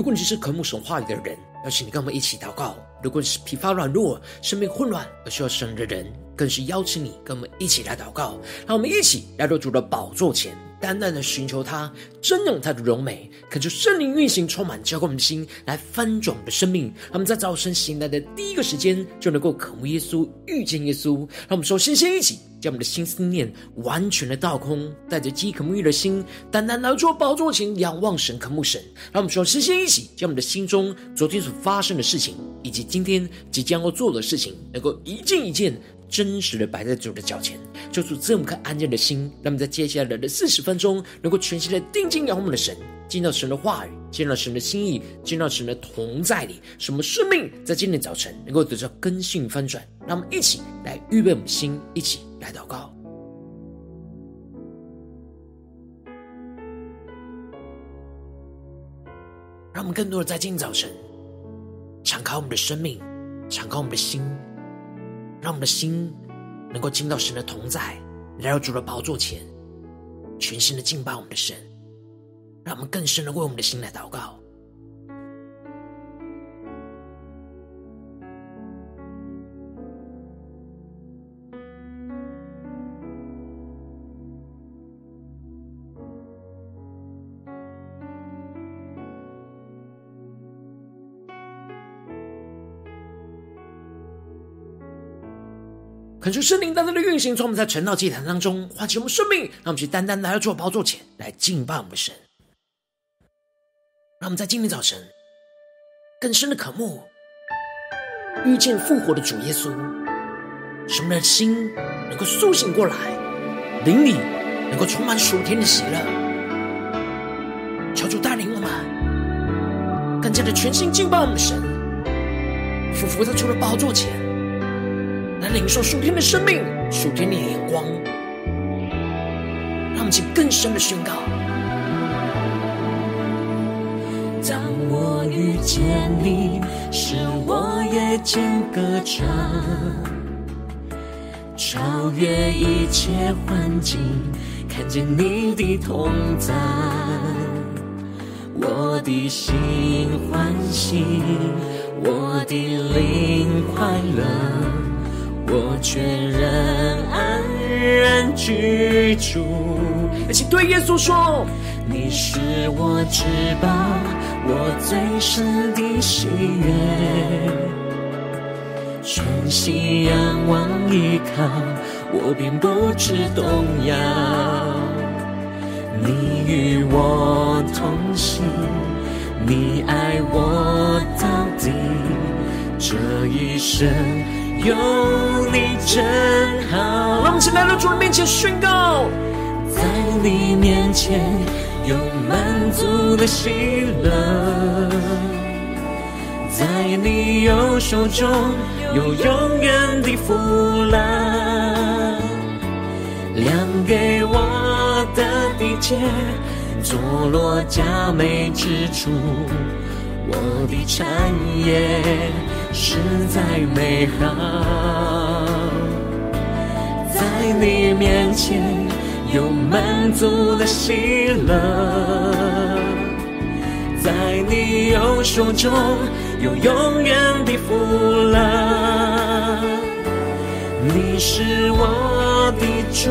如果你是渴慕神话语的人，邀请你跟我们一起祷告；如果你是疲乏软弱、生命混乱而需要神的人，更是邀请你跟我们一起来祷告。让我们一起来到主的宝座前，单单的寻求他，瞻仰他的荣美，恳求圣灵运行，充满浇灌我们的心，来翻转我们的生命。让我们在早晨醒来的第一个时间，就能够渴慕耶稣、遇见耶稣。让我们首先先一起。将我们的心思念完全的倒空，带着饥渴沐浴的心，单单来到宝座前仰望神、渴慕神。让我们说，先先一起将我们的心中昨天所发生的事情，以及今天即将要做的事情，能够一件一件真实的摆在主的脚前，就是这么颗安静的心。让我们在接下来的四十分钟，能够全心的定睛仰望我们的神，见到神的话语，见到神的心意，见到神的同在里，什么生命在今天早晨能够得到更新翻转。让我们一起来预备我们的心，一起。来祷告，让我们更多的在今天早晨敞开我们的生命，敞开我们的心，让我们的心能够进到神的同在，来到主的宝座前，全心的敬拜我们的神，让我们更深的为我们的心来祷告。恳求圣灵单单的运行，从我们在晨祷祭坛当中唤起我们生命，让我们去单单来到主宝座前来敬拜我们的神。让我们在今天早晨更深的渴慕遇见复活的主耶稣，使我们的心能够苏醒过来，灵里能够充满属天的喜乐。求主带领我们更加的全心敬拜我们的神，俯伏在主的宝座前。来领受属天的生命，属天的眼光，让我们去更深的宣告。当我遇见你，使我夜间歌唱，超越一切环境，看见你的同在，我的心欢喜，我的灵快乐。我全然安然居住。而且对耶稣说：“你是我至宝，我最深的喜悦。全心仰望依靠，我便不知动摇。你与我同行，你爱我到底，这一生。”有你真好，让我们起来到主的面前宣告，在你面前有满足的喜乐，在你右手中有永远的福乐，量给我的地界，坐落佳美之处，我的产业。实在美好，在你面前有满足的喜乐，在你右手中有永远的福乐。你是我的主，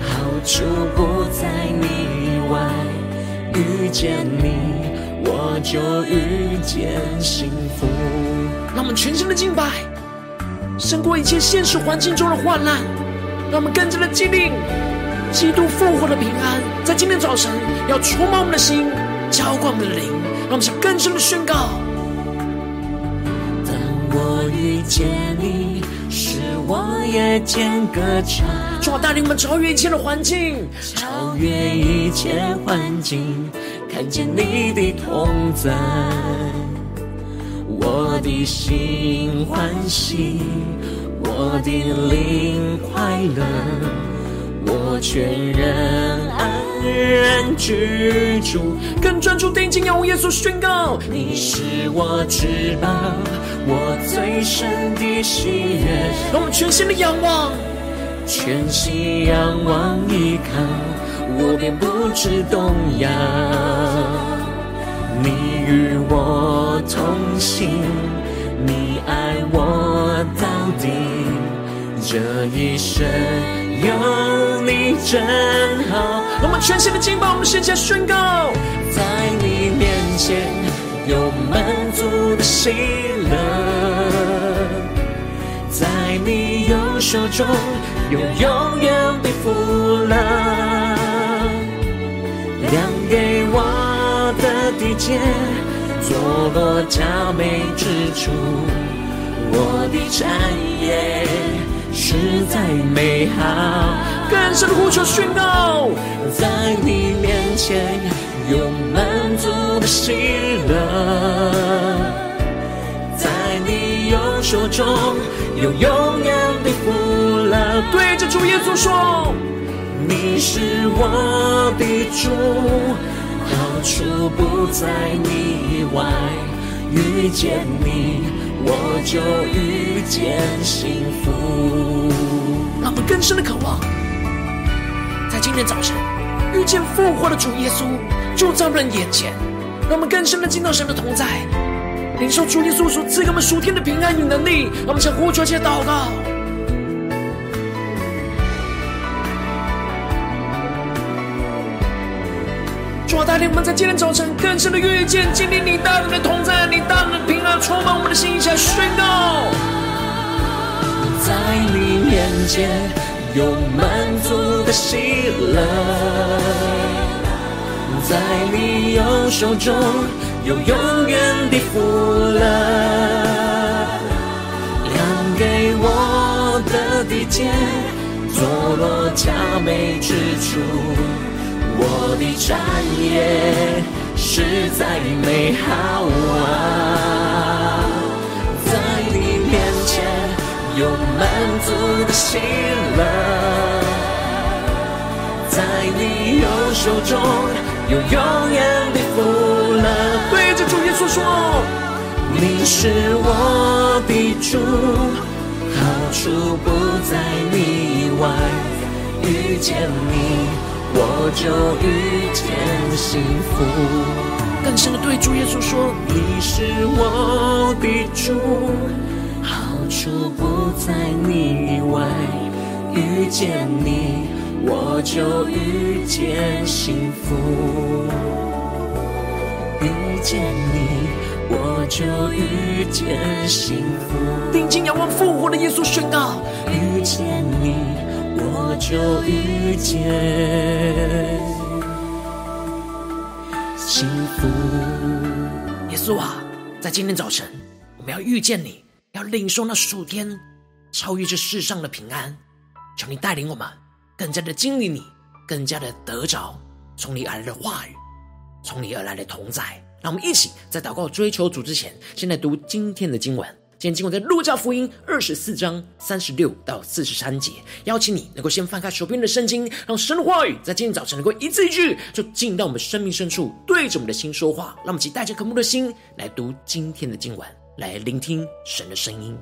好处不在你外，遇见你我就遇见幸福。们全心的敬拜，胜过一切现实环境中的患难。让我们更加的坚定基督复活的平安，在今天早晨要充满我们的心，浇灌我们的灵。让我们向更深的宣告：当我遇见你，使我夜间歌唱。主啊，带领我们超越一切的环境，超越一切环境，看见你的同在。我的心欢喜，我的灵快乐，我全然安然居住。更专注定睛仰望耶稣宣告：你是我至宝，我最深的喜悦。让我们全心的仰望，全心仰望依靠，我便不知动摇。你与我同行，你爱我到底，这一生有你真好。我们全新的敬拜，我们现在宣告，在你面前有满足的喜乐，在你右手中有永远的福乐。界，坐落佳美之处，我的产业实在美好。更深的呼求宣告，在你面前有满足的喜乐，在你右手中有永远的福乐。对着主耶稣说。你是我的主，处不在你以外。遇见你，我就遇见幸福。让我们更深的渴望，在今天早晨遇见复活的主耶稣，就在我们眼前。让我们更深的进到神的同在，领受主耶稣所赐给我们属天的平安与能力。让我们向呼求、且祷告。带领我们在今天早晨更深的遇见，经历你大能的同在，你大能的平安充满我们的心，一起来宣告。在你面前有满足的喜乐，在你右手中有永远的福乐，量给我的地界，坐落佳美之处。我的产业实在美好啊，在你面前有满足的喜乐，在你右手中有永远的福乐。对着主耶稣说，你是我的主，好处不在你以外，遇见你。我就遇见幸福。更深的对主耶稣说：“你是我的主，好处不在你以外。遇见你，我就遇见幸福。遇见你，我就遇见幸福。”定睛仰望复活的耶稣宣告：“遇见你。”我就遇见幸福。耶稣啊，在今天早晨，我们要遇见你，要领受那属天超越这世上的平安。求你带领我们，更加的经历你，更加的得着从你而来的话语，从你而来的同在。让我们一起在祷告追求主之前，先来读今天的经文。今天经文在路加福音二十四章三十六到四十三节，邀请你能够先翻开手边的圣经，让神的话语在今天早晨能够一字一句就进到我们生命深处，对着我们的心说话。让我们以带着渴慕的心来读今天的经文，来聆听神的声音。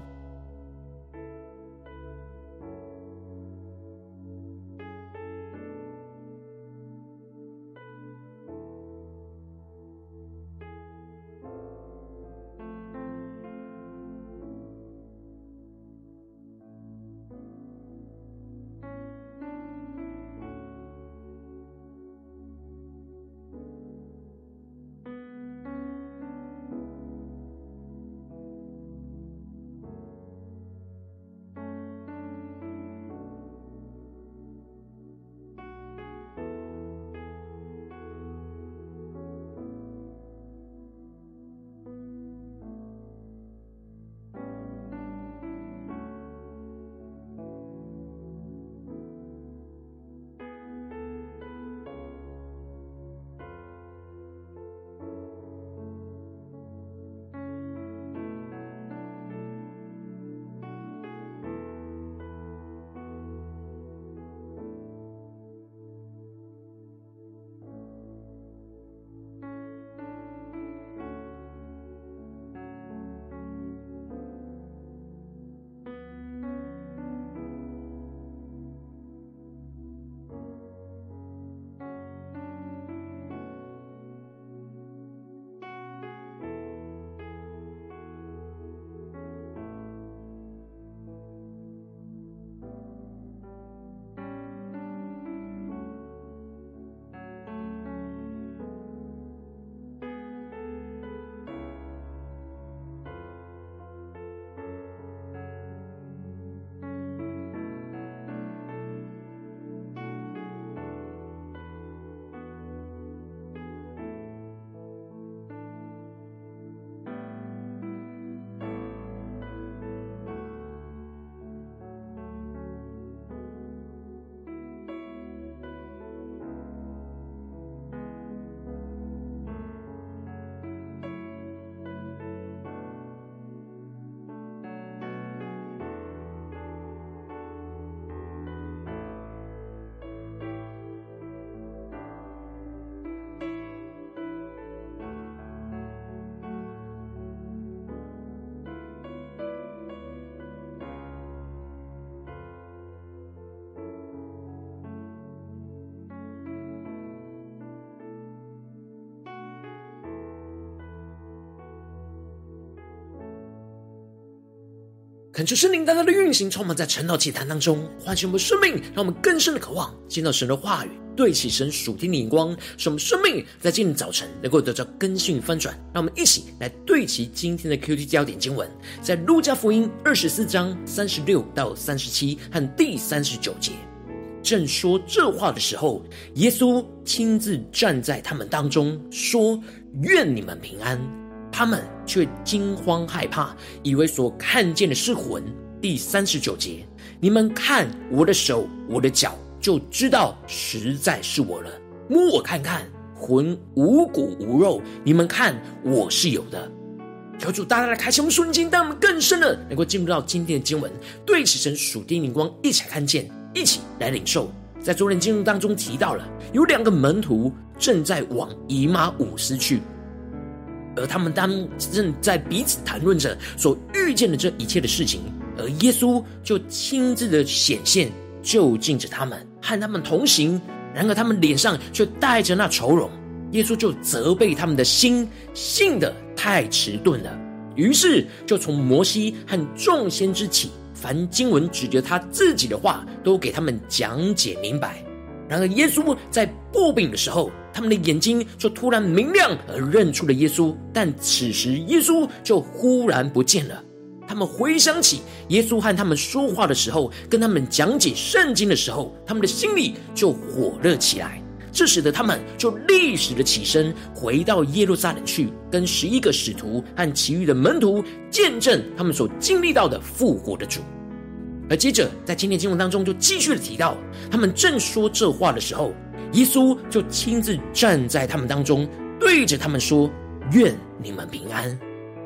恳求圣灵大大的运行，充满在晨祷祭坛当中，唤醒我们生命，让我们更深的渴望见到神的话语，对齐神属天的眼光，使我们生命在今天早晨能够得到更新与翻转。让我们一起来对齐今天的 QT 焦点经文，在路加福音二十四章三十六到三十七和第三十九节。正说这话的时候，耶稣亲自站在他们当中，说：“愿你们平安。”他们却惊慌害怕，以为所看见的是魂。第三十九节，你们看我的手，我的脚，就知道实在是我了。摸我看看，魂无骨无肉，你们看我是有的。求主大大的开启我们瞬间，让我们更深的能够进入到今天的经文，对齐神属天灵光，一起来看见，一起来领受。在昨天经文当中提到了，有两个门徒正在往以马忤斯去。而他们当正在彼此谈论着所遇见的这一切的事情，而耶稣就亲自的显现，就近着他们，和他们同行。然而他们脸上却带着那愁容。耶稣就责备他们的心，信的太迟钝了。于是就从摩西和众先知起，凡经文指着他自己的话，都给他们讲解明白。然而耶稣在擘饼的时候，他们的眼睛就突然明亮，而认出了耶稣。但此时耶稣就忽然不见了。他们回想起耶稣和他们说话的时候，跟他们讲解圣经的时候，他们的心里就火热起来。这使得他们就立时的起身，回到耶路撒冷去，跟十一个使徒和其余的门徒见证他们所经历到的复活的主。而接着在今天经文当中就继续的提到，他们正说这话的时候。耶稣就亲自站在他们当中，对着他们说：“愿你们平安。”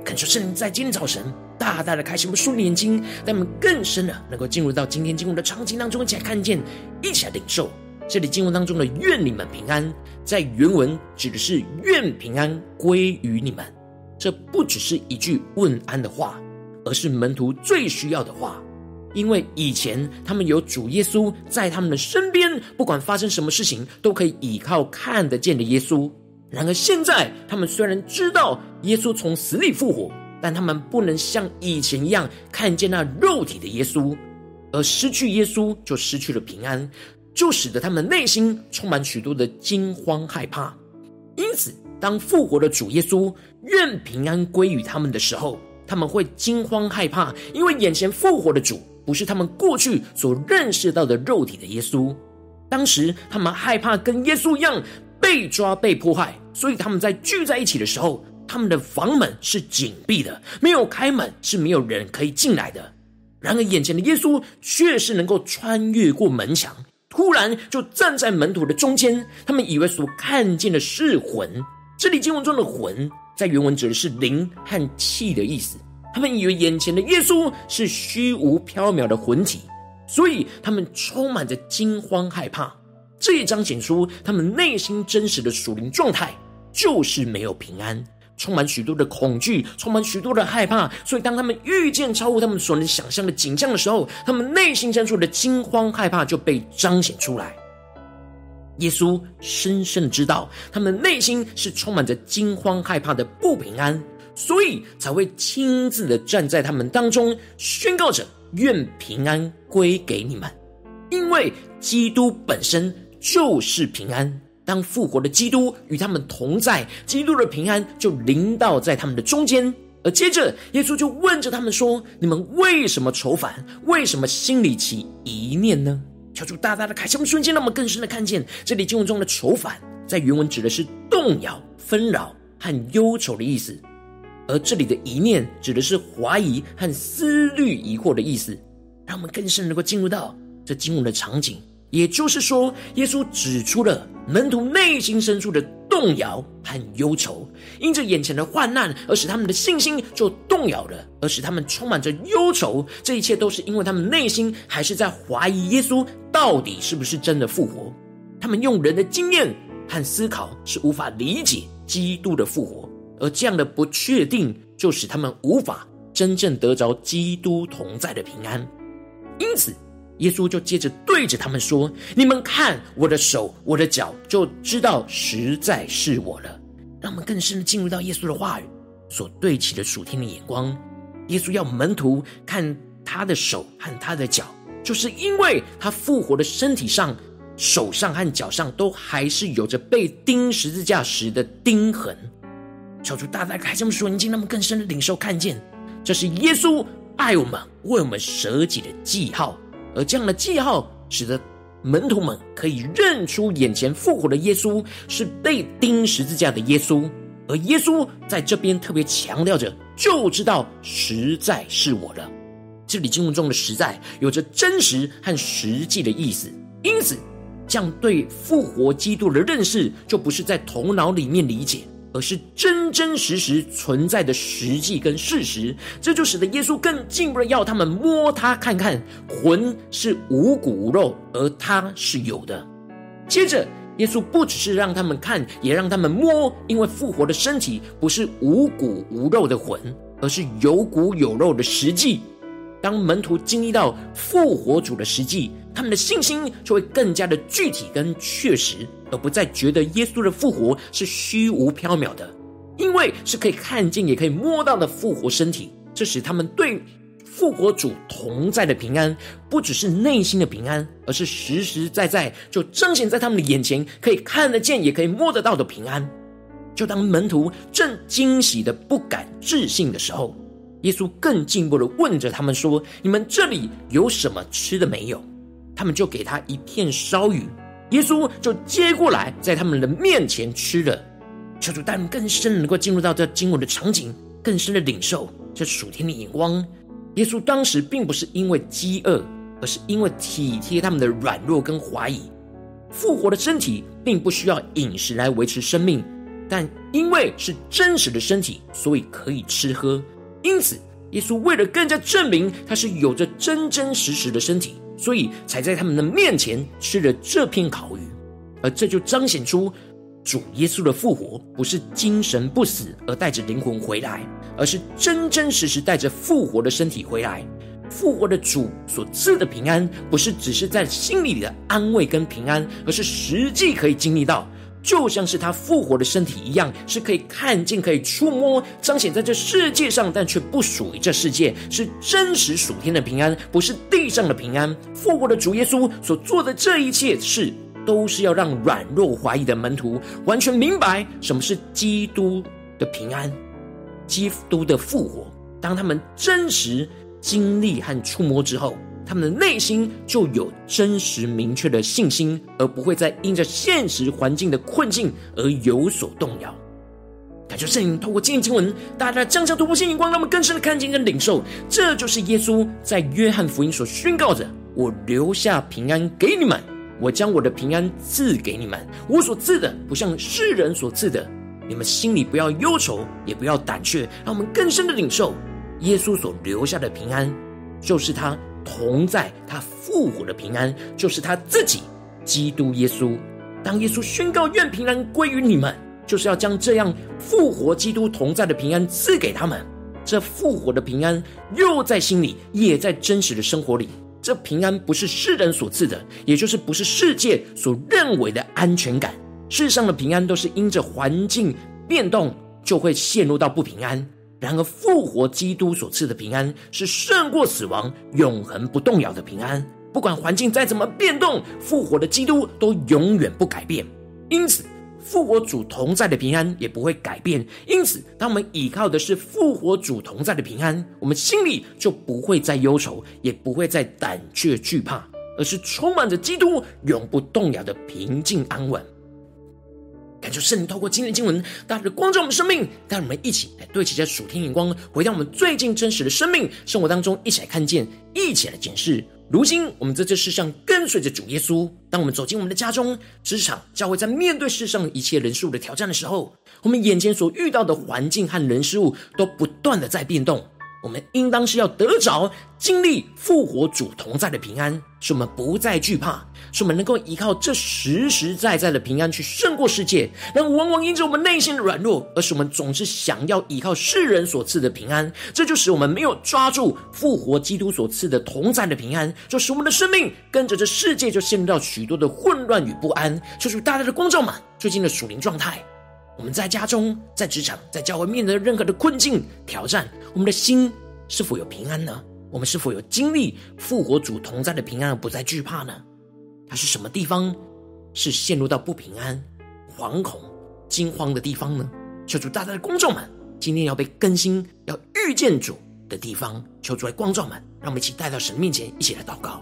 恳求圣灵在今天早晨大大的开启我们属灵眼睛，让我们更深的能够进入到今天经文的场景当中，一起来看见，一起来领受这里经文当中的“愿你们平安”。在原文指的是“愿平安归于你们”，这不只是一句问安的话，而是门徒最需要的话。因为以前他们有主耶稣在他们的身边，不管发生什么事情，都可以依靠看得见的耶稣。然而现在，他们虽然知道耶稣从死里复活，但他们不能像以前一样看见那肉体的耶稣，而失去耶稣就失去了平安，就使得他们内心充满许多的惊慌害怕。因此，当复活的主耶稣愿平安归于他们的时候，他们会惊慌害怕，因为眼前复活的主。不是他们过去所认识到的肉体的耶稣。当时他们害怕跟耶稣一样被抓、被迫害，所以他们在聚在一起的时候，他们的房门是紧闭的，没有开门，是没有人可以进来的。然而眼前的耶稣却是能够穿越过门墙，突然就站在门徒的中间。他们以为所看见的是魂，这里经文中的魂在原文指的是灵和气的意思。他们以为眼前的耶稣是虚无缥缈的魂体，所以他们充满着惊慌害怕。这也彰显出他们内心真实的属灵状态，就是没有平安，充满许多的恐惧，充满许多的害怕。所以当他们遇见超乎他们所能想象的景象的时候，他们内心深处的惊慌害怕就被彰显出来。耶稣深深的知道，他们内心是充满着惊慌害怕的不平安。所以才会亲自的站在他们当中，宣告着愿平安归给你们，因为基督本身就是平安。当复活的基督与他们同在，基督的平安就临到在他们的中间。而接着，耶稣就问着他们说：“你们为什么愁烦？为什么心里起疑念呢？”求主大大的开启我们瞬间，让我们更深的看见这里经文中的愁烦，在原文指的是动摇、纷扰和忧愁的意思。而这里的疑念指的是怀疑和思虑疑惑的意思，让我们更深能够进入到这经文的场景。也就是说，耶稣指出了门徒内心深处的动摇和忧愁，因着眼前的患难而使他们的信心就动摇了，而使他们充满着忧愁。这一切都是因为他们内心还是在怀疑耶稣到底是不是真的复活。他们用人的经验和思考是无法理解基督的复活。而这样的不确定，就使他们无法真正得着基督同在的平安。因此，耶稣就接着对着他们说：“你们看我的手，我的脚，就知道实在是我了。”让我们更深的进入到耶稣的话语所对齐的属天的眼光。耶稣要门徒看他的手和他的脚，就是因为他复活的身体上，手上和脚上都还是有着被钉十字架时的钉痕。求主大大开这么说，你进那么更深的领受看见，这是耶稣爱我们、为我们舍己的记号，而这样的记号使得门徒们可以认出眼前复活的耶稣是被钉十字架的耶稣。而耶稣在这边特别强调着，就知道实在是我了。这里经文中的“实在”有着真实和实际的意思，因此，这样对复活基督的认识，就不是在头脑里面理解，而是真真实实存在的实际跟事实。这就使得耶稣更进一步的要他们摸他看看，魂是无骨无肉，而他是有的。接着。耶稣不只是让他们看，也让他们摸，因为复活的身体不是无骨无肉的魂，而是有骨有肉的实际。当门徒经历到复活主的实际，他们的信心就会更加的具体跟确实，而不再觉得耶稣的复活是虚无缥缈的，因为是可以看见也可以摸到的复活身体。这使他们对。复活主同在的平安，不只是内心的平安，而是实实在在就彰显在他们的眼前，可以看得见，也可以摸得到的平安。就当门徒正惊喜的不敢置信的时候，耶稣更进一步的问着他们说：“你们这里有什么吃的没有？”他们就给他一片烧鱼，耶稣就接过来，在他们的面前吃了。求主带领更深能够进入到这经文的场景，更深的领受这属天的眼光。耶稣当时并不是因为饥饿，而是因为体贴他们的软弱跟怀疑。复活的身体并不需要饮食来维持生命，但因为是真实的身体，所以可以吃喝。因此，耶稣为了更加证明他是有着真真实实的身体，所以才在他们的面前吃了这片烤鱼。而这就彰显出。主耶稣的复活不是精神不死而带着灵魂回来，而是真真实实带着复活的身体回来。复活的主所赐的平安，不是只是在心里的安慰跟平安，而是实际可以经历到，就像是他复活的身体一样，是可以看见、可以触摸、彰显在这世界上，但却不属于这世界，是真实属天的平安，不是地上的平安。复活的主耶稣所做的这一切事。都是要让软弱怀疑的门徒完全明白什么是基督的平安，基督的复活。当他们真实经历和触摸之后，他们的内心就有真实明确的信心，而不会再因着现实环境的困境而有所动摇。感谢圣灵透过今天经文，大大降下突破性眼光，让我们更深的看见跟领受。这就是耶稣在约翰福音所宣告着：“我留下平安给你们。”我将我的平安赐给你们，我所赐的不像世人所赐的。你们心里不要忧愁，也不要胆怯。让我们更深的领受耶稣所留下的平安，就是他同在、他复活的平安，就是他自己，基督耶稣。当耶稣宣告愿平安归于你们，就是要将这样复活基督同在的平安赐给他们。这复活的平安，又在心里，也在真实的生活里。这平安不是世人所赐的，也就是不是世界所认为的安全感。世上的平安都是因着环境变动就会陷入到不平安。然而复活基督所赐的平安是胜过死亡、永恒不动摇的平安。不管环境再怎么变动，复活的基督都永远不改变。因此。复活主同在的平安也不会改变，因此，当我们依靠的是复活主同在的平安，我们心里就不会再忧愁，也不会再胆怯惧怕，而是充满着基督永不动摇的平静安稳。感受圣灵透过今天经文，大大的光照我们生命，带我们一起来对齐这属天眼光，回到我们最近真实的生命生活当中，一起来看见，一起来检视。如今，我们在这世上跟随着主耶稣。当我们走进我们的家中、职场、教会，在面对世上一切人事物的挑战的时候，我们眼前所遇到的环境和人事物都不断的在变动。我们应当是要得着经历复活主同在的平安，使我们不再惧怕，使我们能够依靠这实实在在的平安去胜过世界。但往往因着我们内心的软弱，而使我们总是想要依靠世人所赐的平安，这就使我们没有抓住复活基督所赐的同在的平安，就使我们的生命跟着这世界就陷入到许多的混乱与不安。求主大大的光照嘛最近的属灵状态。我们在家中、在职场、在教会面对任何的困境、挑战，我们的心是否有平安呢？我们是否有经历复活主同在的平安而不再惧怕呢？它是什么地方是陷入到不平安、惶恐、惊慌的地方呢？求主大大的光照们，今天要被更新、要遇见主的地方，求主来光照们，让我们一起带到神面前，一起来祷告。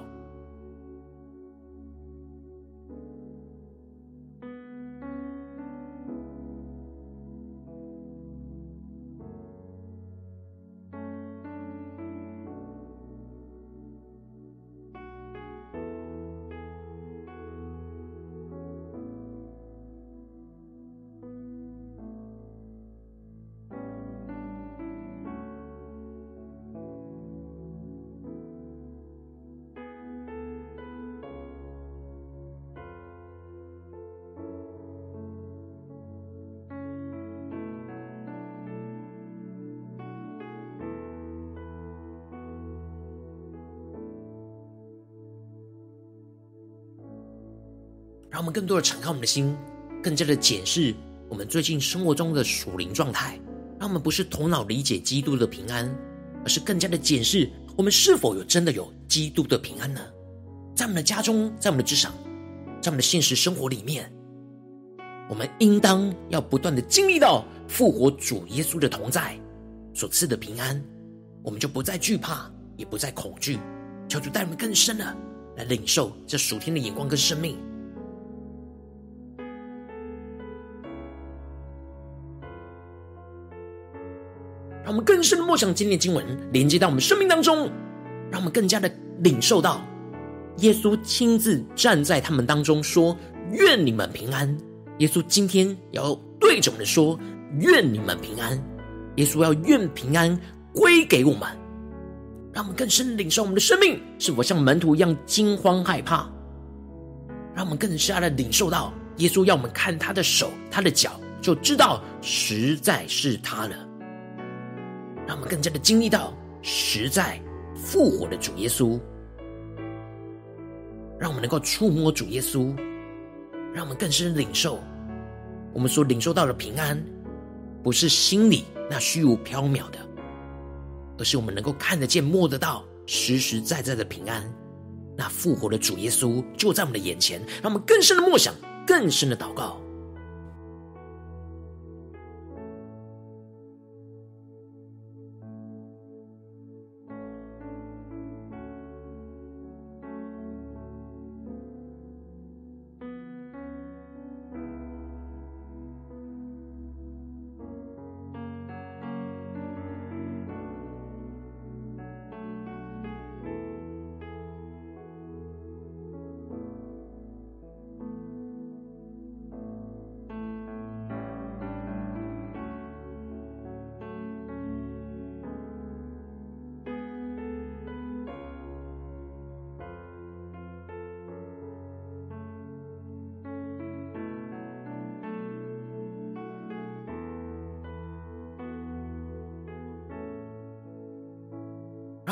更多的敞开我们的心，更加的检视我们最近生活中的属灵状态。让我们不是头脑理解基督的平安，而是更加的检视我们是否有真的有基督的平安呢？在我们的家中，在我们的职场，在我们的现实生活里面，我们应当要不断的经历到复活主耶稣的同在所赐的平安，我们就不再惧怕，也不再恐惧。求主带我们更深的来领受这属天的眼光跟生命。让我们更深的默想今天的经文，连接到我们生命当中，让我们更加的领受到耶稣亲自站在他们当中说：“愿你们平安。”耶稣今天要对着我们说：“愿你们平安。”耶稣要愿平安归给我们，让我们更深的领受我们的生命是否像门徒一样惊慌害怕？让我们更加的领受到耶稣要我们看他的手、他的脚，就知道实在是他了。让我们更加的经历到实在复活的主耶稣，让我们能够触摸主耶稣，让我们更深领受我们所领受到的平安，不是心里那虚无缥缈的，而是我们能够看得见、摸得到、实实在在的平安。那复活的主耶稣就在我们的眼前，让我们更深的默想、更深的祷告。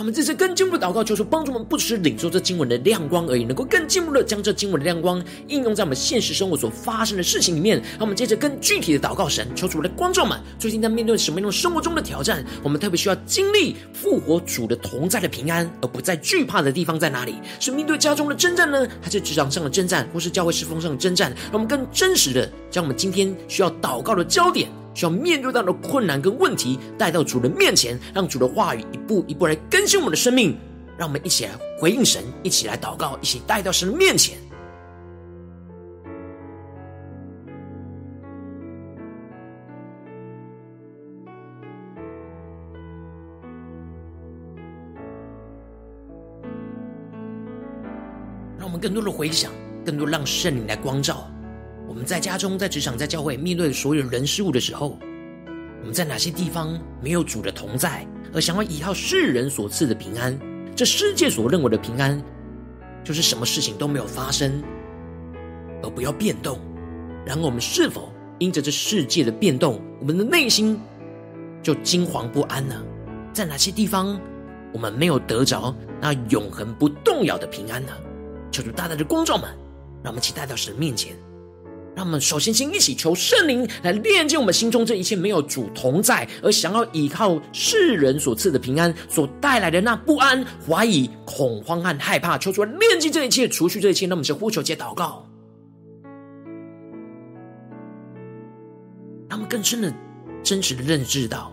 我们这次更进一步的祷告，求主帮助我们，不只是领受这经文的亮光而已，能够更进一步的将这经文的亮光应用在我们现实生活所发生的事情里面。让我们接着更具体的祷告神，求主的观众们，最近在面对什么样的生活中的挑战？我们特别需要经历复活主的同在的平安，而不再惧怕的地方在哪里？是面对家中的征战呢，还是职场上的征战，或是教会侍奉上的征战？让我们更真实的将我们今天需要祷告的焦点。需要面对到的困难跟问题，带到主的面前，让主的话语一步一步来更新我们的生命。让我们一起来回应神，一起来祷告，一起带到神的面前。让我们更多的回想，更多让圣灵来光照。我们在家中、在职场、在教会，面对所有人事物的时候，我们在哪些地方没有主的同在，而想要依靠世人所赐的平安？这世界所认为的平安，就是什么事情都没有发生，而不要变动。然而，我们是否因着这世界的变动，我们的内心就惊惶不安呢？在哪些地方我们没有得着那永恒不动摇的平安呢？求主大大的光照们，让我们期待到神面前。让我们首先先一起求圣灵来炼净我们心中这一切没有主同在，而想要依靠世人所赐的平安所带来的那不安、怀疑、恐慌和害怕，求主来炼净这一切，除去这一切。那我们就呼求、接祷告，让我们更深的、真实的认知到，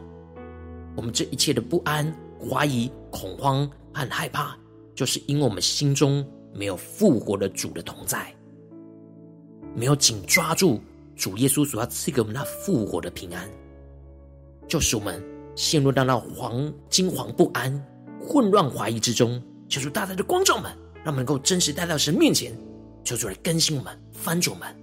我们这一切的不安、怀疑、恐慌和害怕，就是因为我们心中没有复活的主的同在。没有紧抓住主耶稣所要赐给我们那复活的平安，就使我们陷入到那惶惊惶不安、混乱怀疑之中。求主大大的光照们，让我们能够真实带到神面前，求主来更新我们、翻转我们。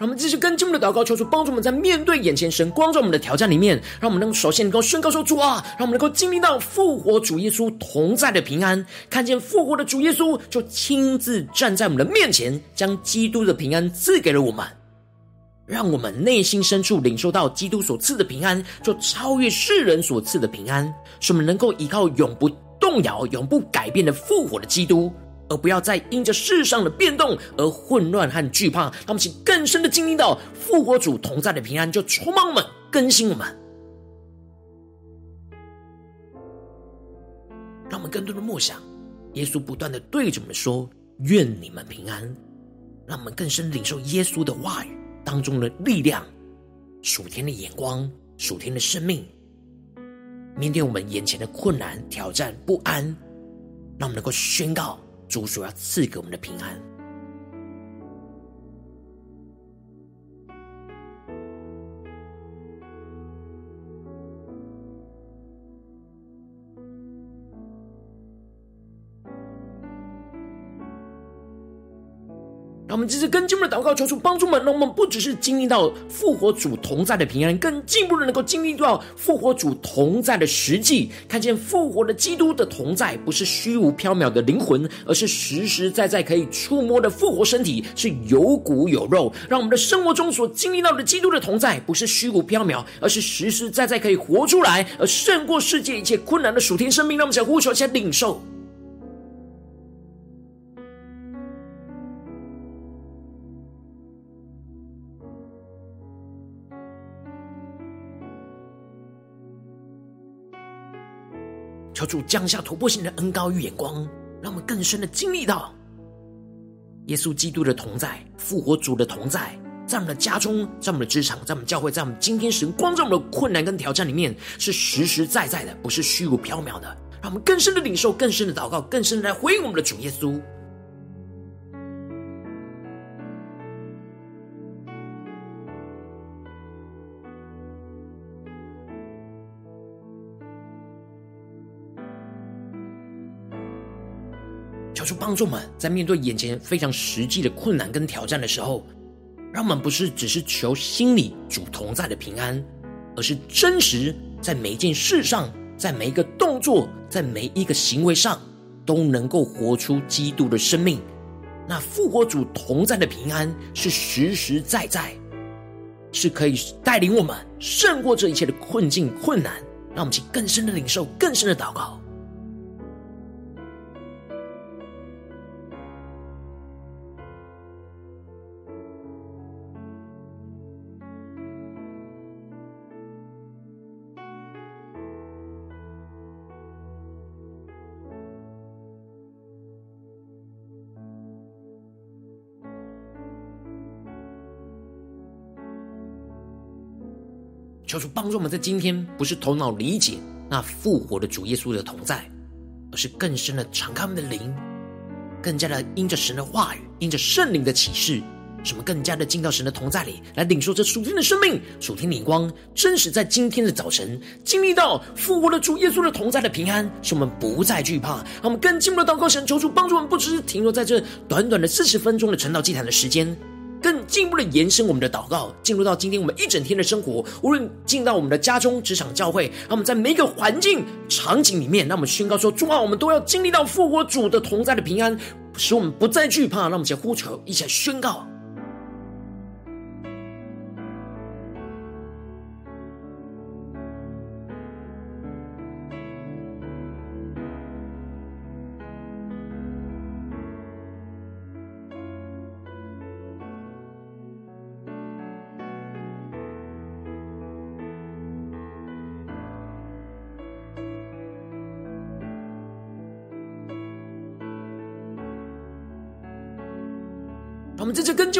让我们继续跟进我们的祷告，求主帮助我们在面对眼前神光照我们的挑战里面，让我们能首先能够宣告说：主啊，让我们能够经历到复活主耶稣同在的平安，看见复活的主耶稣就亲自站在我们的面前，将基督的平安赐给了我们，让我们内心深处领受到基督所赐的平安，就超越世人所赐的平安，使我们能够依靠永不动摇、永不改变的复活的基督。而不要再因着世上的变动而混乱和惧怕，让我们请更深的经历到复活主同在的平安，就充满我们、更新我们，让我们更多的默想耶稣不断的对着我们说：“愿你们平安。”让我们更深领受耶稣的话语当中的力量、属天的眼光、属天的生命，面对我们眼前的困难、挑战、不安，让我们能够宣告。主所要赐给我们的平安。让我们继续跟进我们的祷告，求主帮助我们，让我们不只是经历到复活主同在的平安，更进一步的能够经历到复活主同在的实际，看见复活的基督的同在，不是虚无缥缈的灵魂，而是实实在在可以触摸的复活身体，是有骨有肉。让我们的生活中所经历到的基督的同在，不是虚无缥缈，而是实实在在可以活出来，而胜过世界一切困难的属天生命。让我们想呼求，先领受。主降下突破性的恩高与眼光，让我们更深的经历到耶稣基督的同在、复活主的同在，在我们的家中、在我们的职场、在我们教会、在我们今天神光照我们的困难跟挑战里面，是实实在在的，不是虚无缥缈的。让我们更深的领受、更深的祷告、更深的来回应我们的主耶稣。帮助们，在面对眼前非常实际的困难跟挑战的时候，让我们不是只是求心里主同在的平安，而是真实在每一件事上，在每一个动作，在每一个行为上，都能够活出基督的生命。那复活主同在的平安是实实在在，是可以带领我们胜过这一切的困境困难。让我们去更深的领受，更深的祷告。求主帮助我们，在今天不是头脑理解那复活的主耶稣的同在，而是更深的敞开我们的灵，更加的因着神的话语，因着圣灵的启示，使我们更加的进到神的同在里，来领受这属天的生命、属天的光，真实在今天的早晨经历到复活的主耶稣的同在的平安，使我们不再惧怕。让我们更进一步的祷告，神求主帮助我们，不只是停留在这短短的四十分钟的晨祷祭坛的时间。更进一步的延伸我们的祷告，进入到今天我们一整天的生活，无论进到我们的家中、职场、教会，让我们在每一个环境场景里面，让我们宣告说：主啊，我们都要经历到复活主的同在的平安，使我们不再惧怕。让我们先呼求，一起来宣告。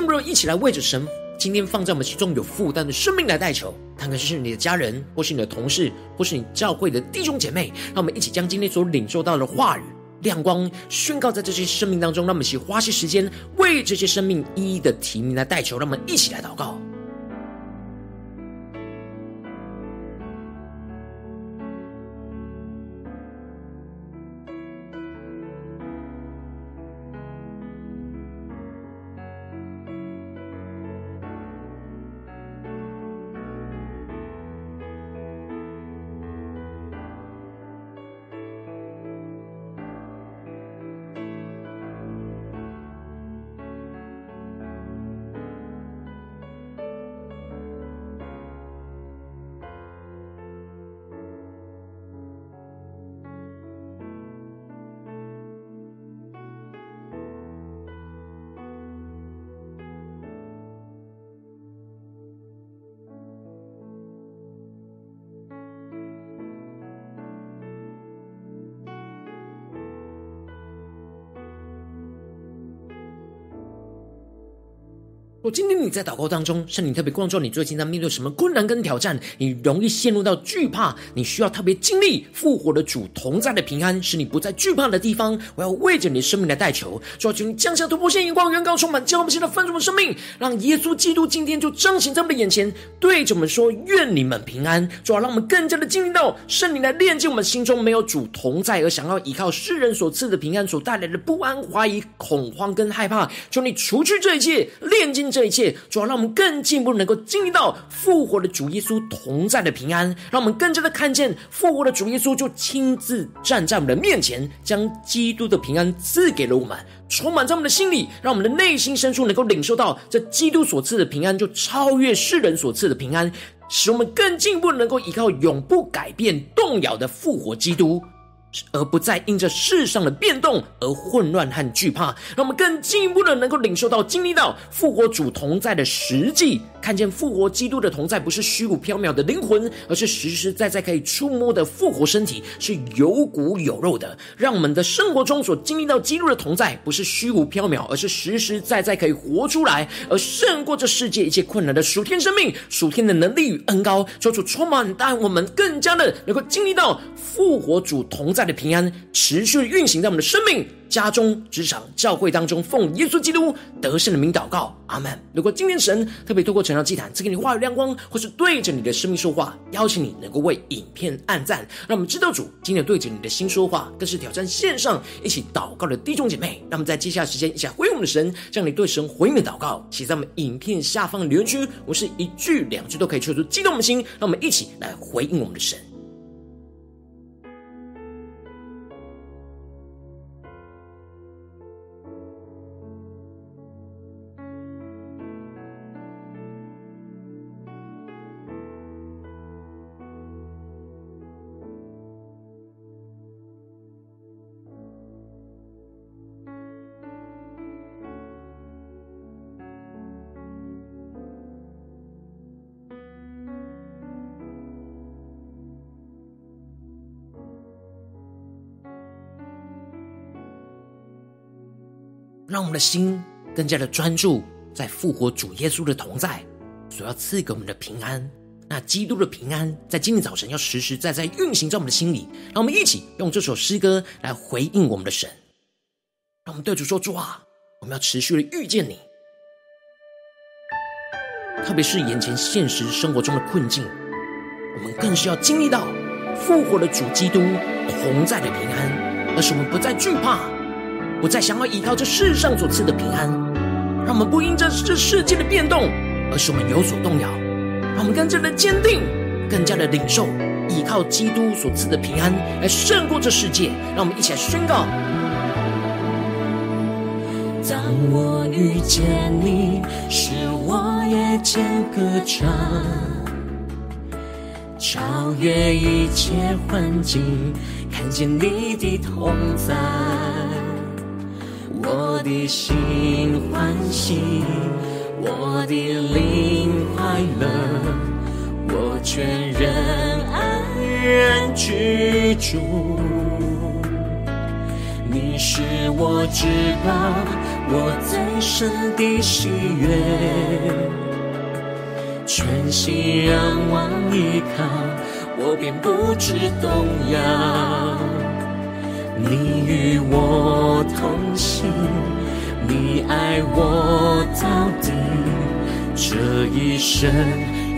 不如一起来为着神今天放在我们其中有负担的生命来代求。看看是你的家人，或是你的同事，或是你教会的弟兄姐妹。让我们一起将今天所领受到的话语亮光宣告在这些生命当中。让我们一起花些时间为这些生命一一的提名来代求。让我们一起来祷告。若今天你在祷告当中，圣灵特别光照你，最近在面对什么困难跟挑战？你容易陷入到惧怕，你需要特别经历复活的主同在的平安，使你不再惧怕的地方。我要为着你的生命来代求，主啊，求你降下突破性眼光，远高充满，将我们现在丰盛的生命，让耶稣基督今天就彰显在我们的眼前，对着我们说：愿你们平安。主啊，让我们更加的经历到圣灵来炼净我们心中没有主同在，而想要依靠世人所赐的平安所带来的不安、怀疑、恐慌跟害怕。求你除去这一切，炼净。这一切，主要让我们更进一步能够经历到复活的主耶稣同在的平安，让我们更加的看见复活的主耶稣就亲自站在我们的面前，将基督的平安赐给了我们，充满在我们的心里，让我们的内心深处能够领受到这基督所赐的平安，就超越世人所赐的平安，使我们更进一步能够依靠永不改变、动摇的复活基督。而不再因着世上的变动而混乱和惧怕，让我们更进一步的能够领受到、经历到复活主同在的实际，看见复活基督的同在不是虚无缥缈的灵魂，而是实实在在可以触摸的复活身体，是有骨有肉的。让我们的生活中所经历到基督的同在，不是虚无缥缈，而是实实在在可以活出来，而胜过这世界一切困难的属天生命、属天的能力与恩膏，求主充满，让我们更加的能够经历到复活主同在。在的平安持续运行在我们的生命、家中、职场、教会当中，奉耶稣基督得胜的名祷告，阿门。如果今天神特别透过晨祷祭坛赐给你话语亮光，或是对着你的生命说话，邀请你能够为影片按赞，让我们知道主今天对着你的心说话，更是挑战线上一起祷告的弟兄姐妹。让我们在接下来时间一起来回应我们的神，将你对神回应的祷告写在我们影片下方的留言区，我是一句两句都可以说出激动的心，让我们一起来回应我们的神。们的心更加的专注在复活主耶稣的同在，所要赐给我们的平安。那基督的平安，在今天早晨要实实在在运行在我们的心里。让我们一起用这首诗歌来回应我们的神。让我们对主说：主啊，我们要持续的遇见你。特别是眼前现实生活中的困境，我们更是要经历到复活的主基督同在的平安，而使我们不再惧怕。不再想要依靠这世上所赐的平安，让我们不因这这世界的变动，而是我们有所动摇。让我们更加的坚定，更加的领受，依靠基督所赐的平安来胜过这世界。让我们一起来宣告：当我遇见你，使我夜间歌唱，超越一切环境，看见你的同在。我的心欢喜，我的灵快乐，我全然安然居住。你是我至宝我最深的喜悦，全心仰望依靠，我便不知动摇。你与我，我到底，这一生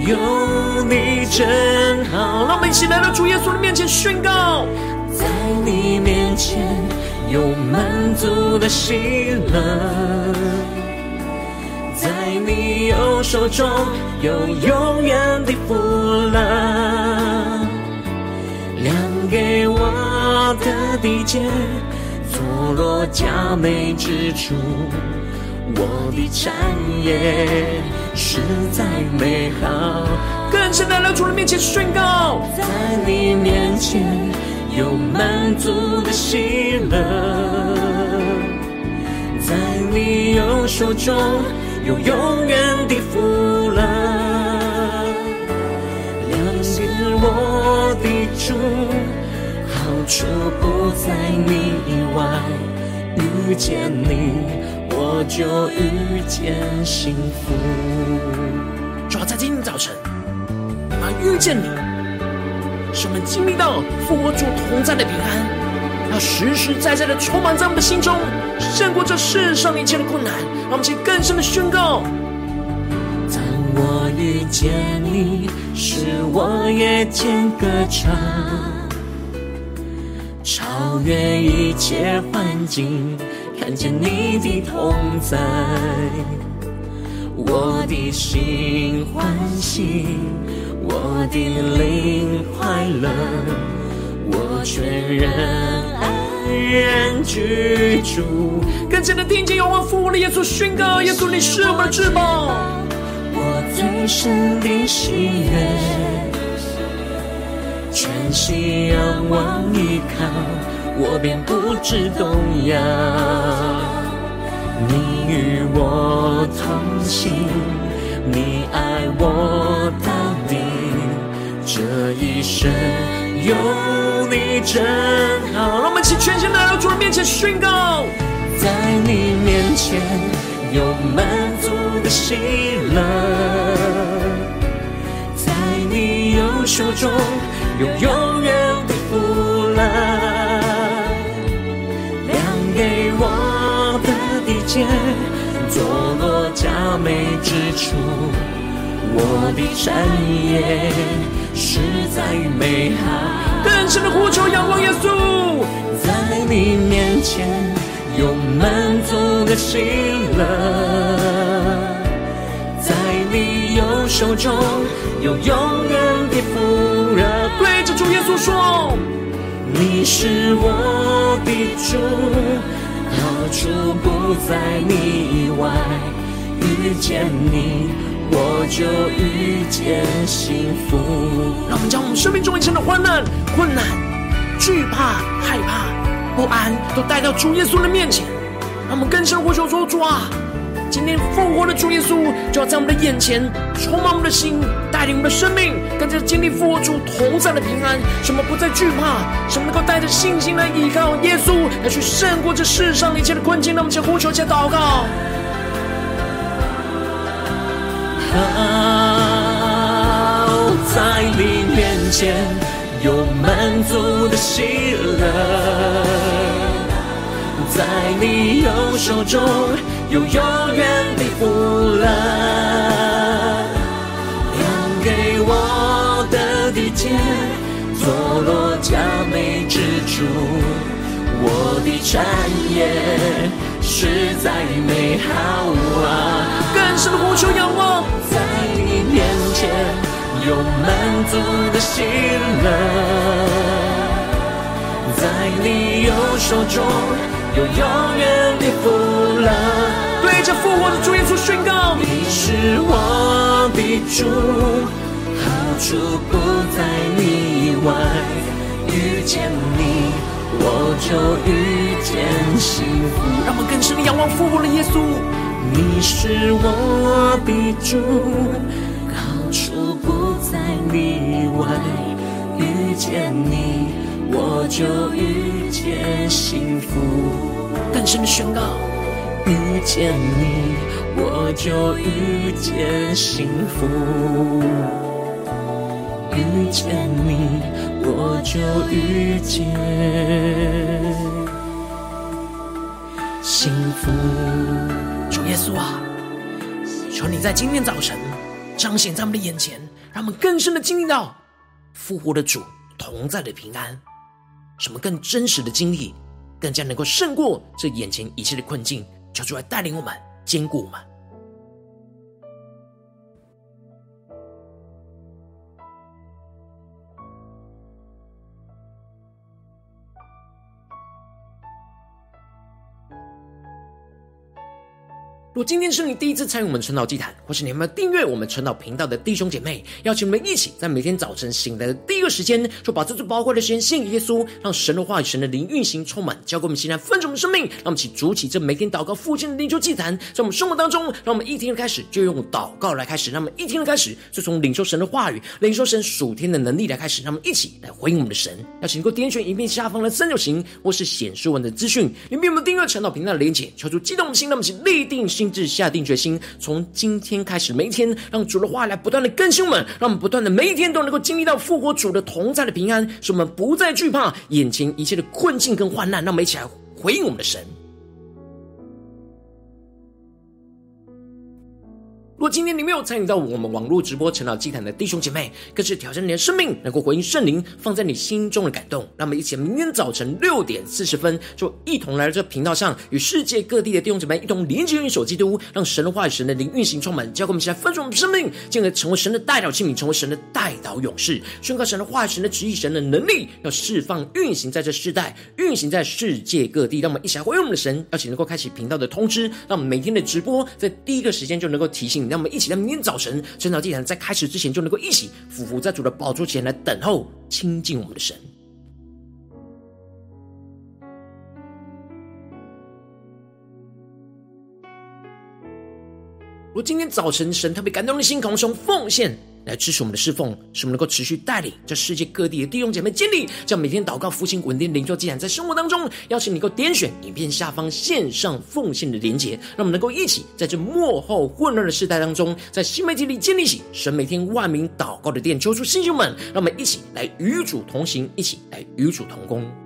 有你真好。让我们一起来到主耶稣的面前宣告。在你面前有满足的喜乐，在你右手中有永远的福乐，量给我的地界，坐落佳美之处，我的产业实在美好。更深的来到主的面前宣告，在你面前。有满足的喜乐，在你右手中有永远的福乐，量给我的主，好处不在你以外，遇见你我就遇见幸福。主要在今天早晨，我们遇见你。使我们经历到复活主同在的平安，要实实在在的充满在我们的心中，胜过这世上一切的困难。让我们去更深的宣告：当我遇见你，使我夜间歌唱，超越一切环境，看见你的同在，我的心欢喜。我的灵快乐，我全然安然居住。更加的听见，仰望复活的耶稣宣告：耶稣，你是我们的至宝，我最深的喜悦，全心仰望依靠，我便不知动摇。你与我同行，你爱我到底。这一生有你真好，让我们一起全心来到主面前宣告，在你面前有满足的喜乐，在你右手中有永远的福乐，界，坐落佳美之处，我的产业。实在美好，更深的呼求，仰望耶稣，在你面前有满足的喜乐，在你右手中有永远的福乐。对着主耶稣说，你是我的主，好处不在你以外，遇见你。我就遇见幸福。让我们将我们生命中一切的患难、困难、惧怕、害怕、不安，都带到主耶稣的面前。让我们更深呼求说：主啊，今天复活的主耶稣就要在我们的眼前充满我们的心，带领我们的生命，更加经历复活主同在的平安。什么不再惧怕？什么能够带着信心来依靠耶稣，来去胜过这世上一切的困境？让我们先呼求，先祷告。好，在你面前有满足的喜乐，在你右手中有永远的福乐，量给我的地界，坐落佳美之处，我的产业。实在美好啊！更深的呼求仰望，在你面前有满足的喜乐，在你右手中有永远的福乐。对着复活的主耶稣宣告：你。是我的主，好处不在你外，遇见你。我就遇见幸福。让我们更深的仰望复活的耶稣。你是我的主，好处不在你。外，遇见你，我就遇见幸福。更深的宣告：遇见你，我就遇见幸福；遇见你，我就遇见幸福。主耶稣啊，求你在今天早晨彰显在我们的眼前，让我们更深的经历到复活的主同在的平安。什么更真实的经历，更加能够胜过这眼前一切的困境？求主来带领我们，坚固我们。如果今天是你第一次参与我们晨祷祭坛，或是你有没有订阅我们晨祷频道的弟兄姐妹，邀请我们一起在每天早晨醒来的第一个时间，就把这最宝贵的时间献给耶稣，让神的话语、神的灵运行充满，交给我们现在丰盛的生命。让我们一起筑起这每天祷告复兴的灵修祭坛，在我们生活当中，让我们一天的开始就用祷告来开始，让我们一天的开始就从领受神的话语、领受神属天的能力来开始，让我们一起来回应我们的神。邀请你能够点选影片下方的三角形，或是显示文的资讯，里面有没有订阅晨祷频道的连结？求主激动的心，让我们一起立定心志，下定决心。从今天开始，每一天让主的话来不断的更新我们，让我们不断的每一天都能够经历到复活主的同在的平安，使我们不再惧怕眼前一切的困境跟患难。让我们一起来回应我们的神。如果今天你没有参与到我们网络直播晨祷祭坛的弟兄姐妹，更是挑战你的生命，能够回应圣灵放在你心中的感动。那么一起明天早晨六点四十分，就一同来到这频道上，与世界各地的弟兄姐妹一同连接、运手基督，让神的话语、神的灵运行充满，交给我们，一起来分盛我们生命，进而成为神的代表器皿，成为神的代祷勇士，宣告神的话语、神的旨意、神的能力，要释放、运行在这世代，运行在世界各地。让我们一起来回应我们的神，邀请能够开启频道的通知，让我们每天的直播在第一个时间就能够提醒你。让我们一起在明天早晨晨祷祭坛在开始之前，就能够一起俯伏在主的宝座前来等候亲近我们的神。如今天早晨神特别感动的心，渴望从奉献。来支持我们的侍奉，使我们能够持续带领这世界各地的弟兄姐妹建立，这每天祷告、复兴、稳定、灵修、祭坛，在生活当中，邀请你能够点选影片下方线上奉献的连结，让我们能够一起在这幕后混乱的时代当中，在新媒体里建立起神每天万名祷告的殿，求出弟兄们，让我们一起来与主同行，一起来与主同工。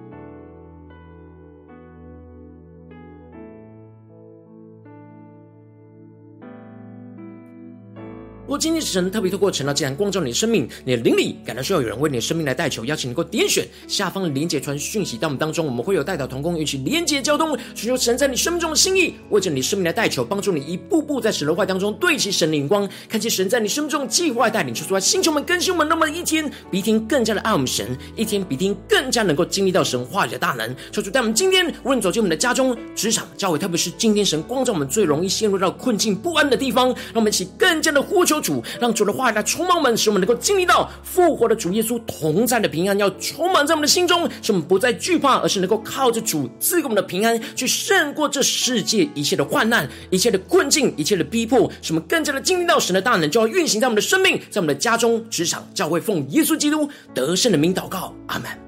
如果今天神特别透过晨祷祭坛光照你的生命，你的灵里感到需要有人为你的生命来代求，邀请你能够点选下方的连结传讯息到我们当中，我们会有代祷同工，一起连结交通，寻求神在你生命中的心意，为着你生命来代求，帮助你一步步在神的话当中对齐神的眼光，看见神在你生命中的计划带领，说出来，星球们更新我们，那么一天比一天更加的爱我们神，一天比一天更加能够经历到神话语的大能。求主带我们今天无论走进我们的家中、职场、教会，特别是今天神光照我们最容易陷入到困境不安的地方，让我们一起更加的呼求。主让主的话来充满我们，使我们能够经历到复活的主耶稣同在的平安，要充满在我们的心中，使我们不再惧怕，而是能够靠着主赐给我们的平安，去胜过这世界一切的患难、一切的困境、一切的逼迫，使我们更加的经历到神的大能，就要运行在我们的生命，在我们的家中、职场、教会，奉耶稣基督得胜的名祷告，阿门。